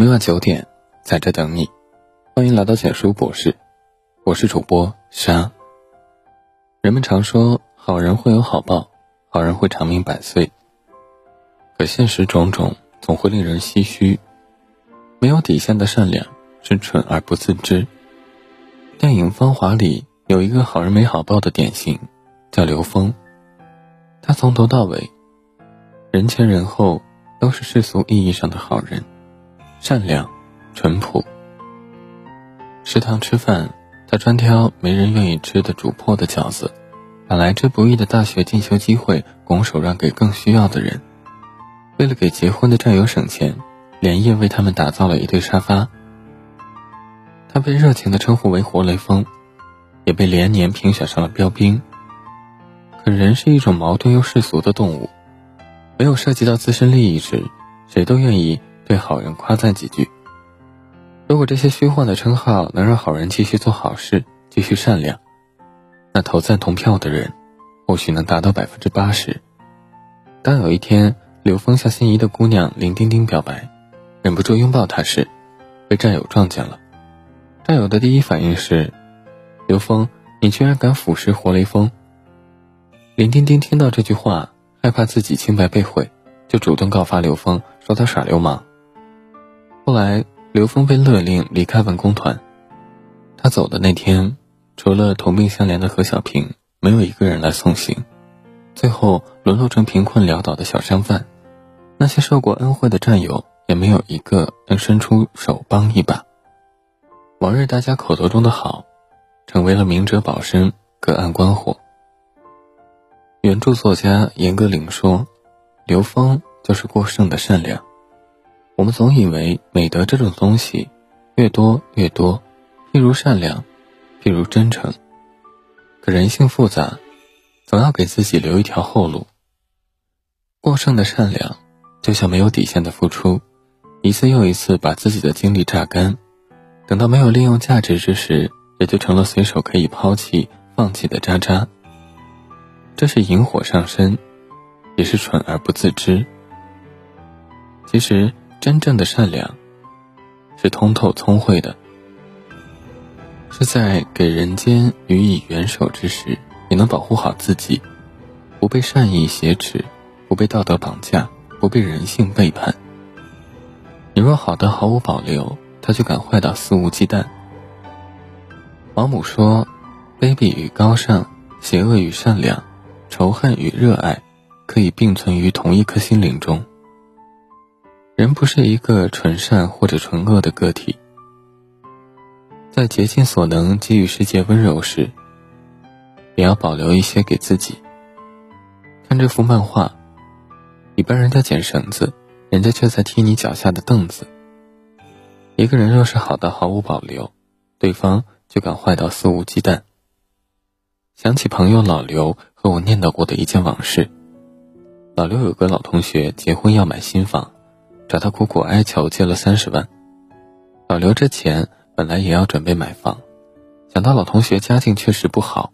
每晚九点，在这等你。欢迎来到简书博士，我是主播沙。人们常说好人会有好报，好人会长命百岁。可现实种种，总会令人唏嘘。没有底线的善良是蠢而不自知。电影《芳华》里有一个好人没好报的典型，叫刘峰。他从头到尾，人前人后。都是世俗意义上的好人，善良、淳朴。食堂吃饭，他专挑没人愿意吃的煮破的饺子，把来之不易的大学进修机会拱手让给更需要的人。为了给结婚的战友省钱，连夜为他们打造了一对沙发。他被热情的称呼为“活雷锋”，也被连年评选上了标兵。可人是一种矛盾又世俗的动物。没有涉及到自身利益时，谁都愿意对好人夸赞几句。如果这些虚幻的称号能让好人继续做好事、继续善良，那投赞同票的人或许能达到百分之八十。当有一天刘峰向心仪的姑娘林丁丁表白，忍不住拥抱她时，被战友撞见了。战友的第一反应是：“刘峰，你居然敢腐蚀活雷锋！”林丁丁听到这句话。害怕自己清白被毁，就主动告发刘峰，说他耍流氓。后来，刘峰被勒令离开文工团。他走的那天，除了同病相怜的何小平，没有一个人来送行。最后，沦落成贫困潦倒的小商贩。那些受过恩惠的战友，也没有一个能伸出手帮一把。往日大家口头中的好，成为了明哲保身，隔岸观火。原著作家严歌苓说：“刘峰就是过剩的善良。我们总以为美德这种东西，越多越多，譬如善良，譬如真诚。可人性复杂，总要给自己留一条后路。过剩的善良，就像没有底线的付出，一次又一次把自己的精力榨干，等到没有利用价值之时，也就成了随手可以抛弃、放弃的渣渣。”这是引火上身，也是蠢而不自知。其实，真正的善良是通透聪慧的，是在给人间予以援手之时，也能保护好自己，不被善意挟持，不被道德绑架，不被人性背叛。你若好的毫无保留，他就敢坏到肆无忌惮。王母说：“卑鄙与高尚，邪恶与善良。”仇恨与热爱可以并存于同一颗心灵中。人不是一个纯善或者纯恶的个体，在竭尽所能给予世界温柔时，也要保留一些给自己。看这幅漫画，你帮人家捡绳子，人家却在踢你脚下的凳子。一个人若是好到毫无保留，对方就敢坏到肆无忌惮。想起朋友老刘。和我念叨过的一件往事。老刘有个老同学结婚要买新房，找他苦苦哀求借了三十万。老刘这钱本来也要准备买房，想到老同学家境确实不好，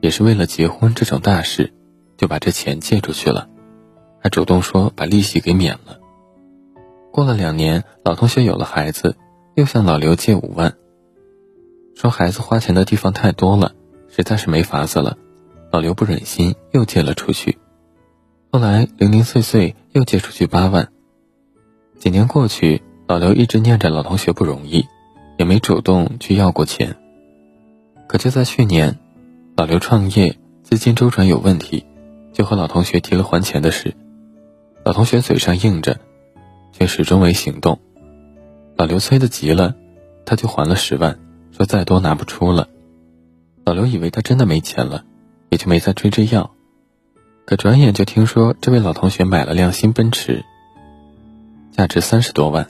也是为了结婚这种大事，就把这钱借出去了，还主动说把利息给免了。过了两年，老同学有了孩子，又向老刘借五万，说孩子花钱的地方太多了，实在是没法子了。老刘不忍心，又借了出去。后来零零碎碎又借出去八万。几年过去，老刘一直念着老同学不容易，也没主动去要过钱。可就在去年，老刘创业资金周转有问题，就和老同学提了还钱的事。老同学嘴上应着，却始终没行动。老刘催得急了，他就还了十万，说再多拿不出了。老刘以为他真的没钱了。也就没再追着要，可转眼就听说这位老同学买了辆新奔驰，价值三十多万。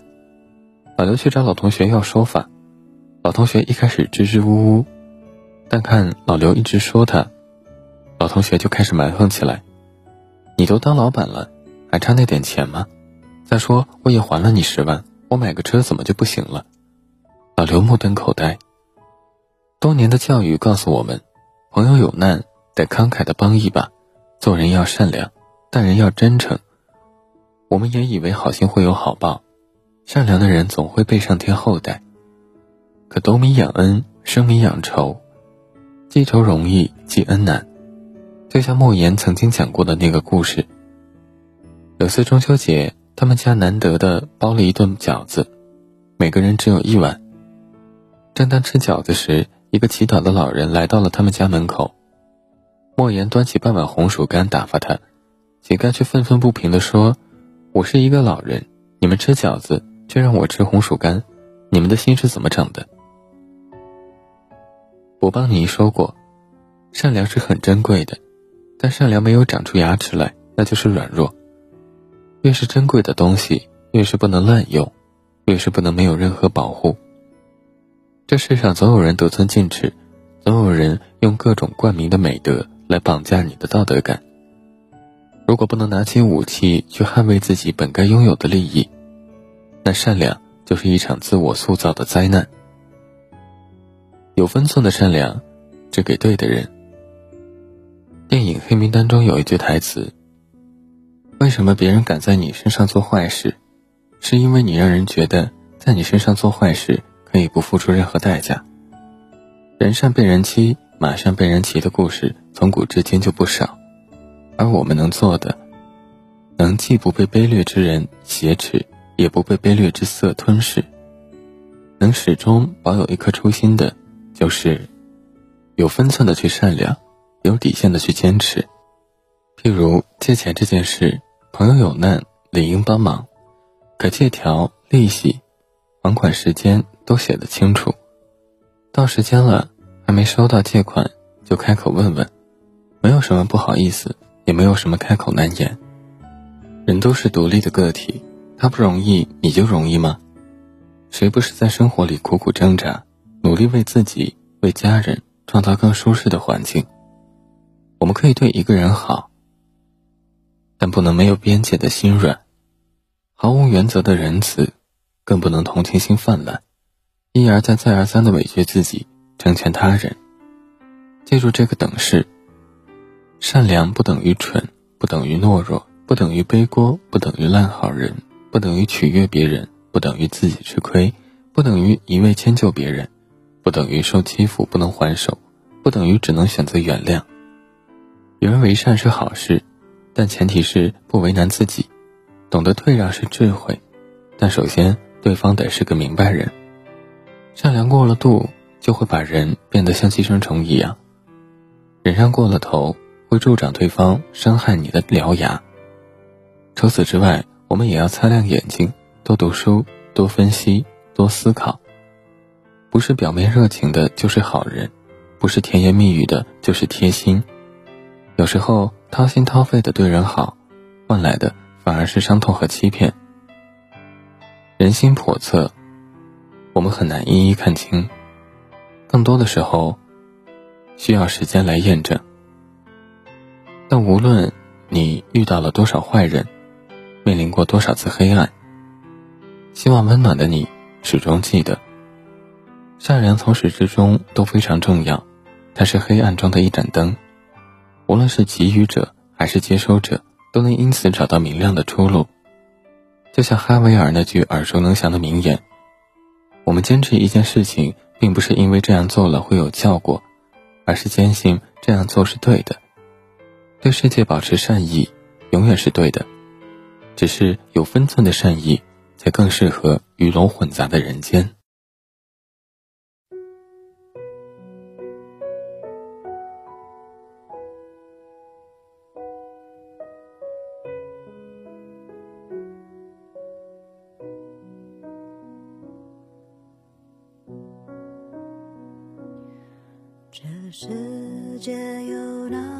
老刘去找老同学要说法，老同学一开始支支吾吾，但看老刘一直说他，老同学就开始蛮横起来：“你都当老板了，还差那点钱吗？再说我也还了你十万，我买个车怎么就不行了？”老刘目瞪口呆。多年的教育告诉我们，朋友有难。得慷慨的帮一把，做人要善良，待人要真诚。我们也以为好心会有好报，善良的人总会被上天厚待。可斗米养恩，升米养仇，记仇容易，记恩难。就像莫言曾经讲过的那个故事。有次中秋节，他们家难得的包了一顿饺子，每个人只有一碗。正当吃饺子时，一个乞讨的老人来到了他们家门口。莫言端起半碗红薯干打发他，乞丐却愤愤不平地说：“我是一个老人，你们吃饺子却让我吃红薯干，你们的心是怎么长的？”我帮你说过，善良是很珍贵的，但善良没有长出牙齿来，那就是软弱。越是珍贵的东西，越是不能滥用，越是不能没有任何保护。这世上总有人得寸进尺，总有人用各种冠名的美德来绑架你的道德感。如果不能拿起武器去捍卫自己本该拥有的利益，那善良就是一场自我塑造的灾难。有分寸的善良，只给对的人。电影《黑名单》中有一句台词。为什么别人敢在你身上做坏事？是因为你让人觉得在你身上做坏事可以不付出任何代价。人善被人欺，马善被人骑的故事从古至今就不少。而我们能做的，能既不被卑劣之人挟持，也不被卑劣之色吞噬，能始终保有一颗初心的，就是有分寸的去善良，有底线的去坚持。譬如借钱这件事。朋友有难，理应帮忙，可借条、利息、还款时间都写得清楚。到时间了还没收到借款，就开口问问，没有什么不好意思，也没有什么开口难言。人都是独立的个体，他不容易，你就容易吗？谁不是在生活里苦苦挣扎，努力为自己、为家人创造更舒适的环境？我们可以对一个人好。但不能没有边界的心软，毫无原则的仁慈，更不能同情心泛滥，一而再再而三的委屈自己，成全他人。借助这个等式：善良不等于蠢，不等于懦弱，不等于背锅，不等于烂好人，不等于取悦别人，不等于自己吃亏，不等于一味迁就别人，不等于受欺负不能还手，不等于只能选择原谅。与人为善是好事。但前提是不为难自己，懂得退让是智慧，但首先对方得是个明白人。善良过了度，就会把人变得像寄生虫一样；忍让过了头，会助长对方伤害你的獠牙。除此之外，我们也要擦亮眼睛，多读书，多分析，多思考。不是表面热情的就是好人，不是甜言蜜语的就是贴心。有时候。掏心掏肺的对人好，换来的反而是伤痛和欺骗。人心叵测，我们很难一一看清。更多的时候，需要时间来验证。但无论你遇到了多少坏人，面临过多少次黑暗，希望温暖的你始终记得，善良从始至终都非常重要，它是黑暗中的一盏灯。无论是给予者还是接收者，都能因此找到明亮的出路。就像哈维尔那句耳熟能详的名言：“我们坚持一件事情，并不是因为这样做了会有效果，而是坚信这样做是对的。对世界保持善意，永远是对的。只是有分寸的善意，才更适合鱼龙混杂的人间。”这世界有那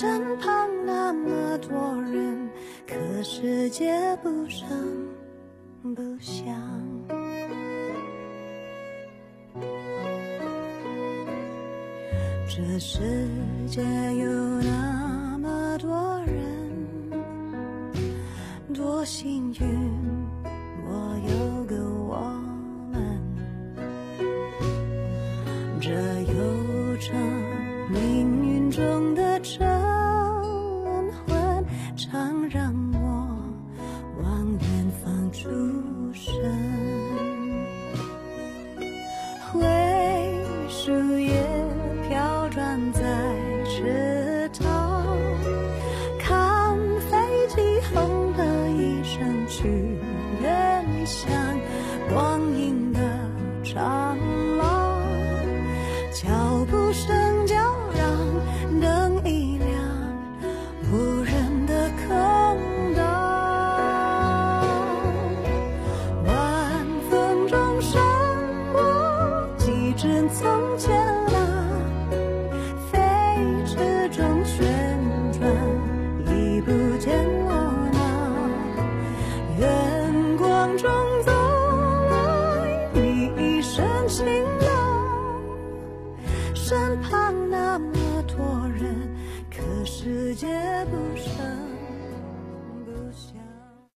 身旁那么多人，可世界不声不响。这世界有那么多人，多幸运，我有个我们。这悠长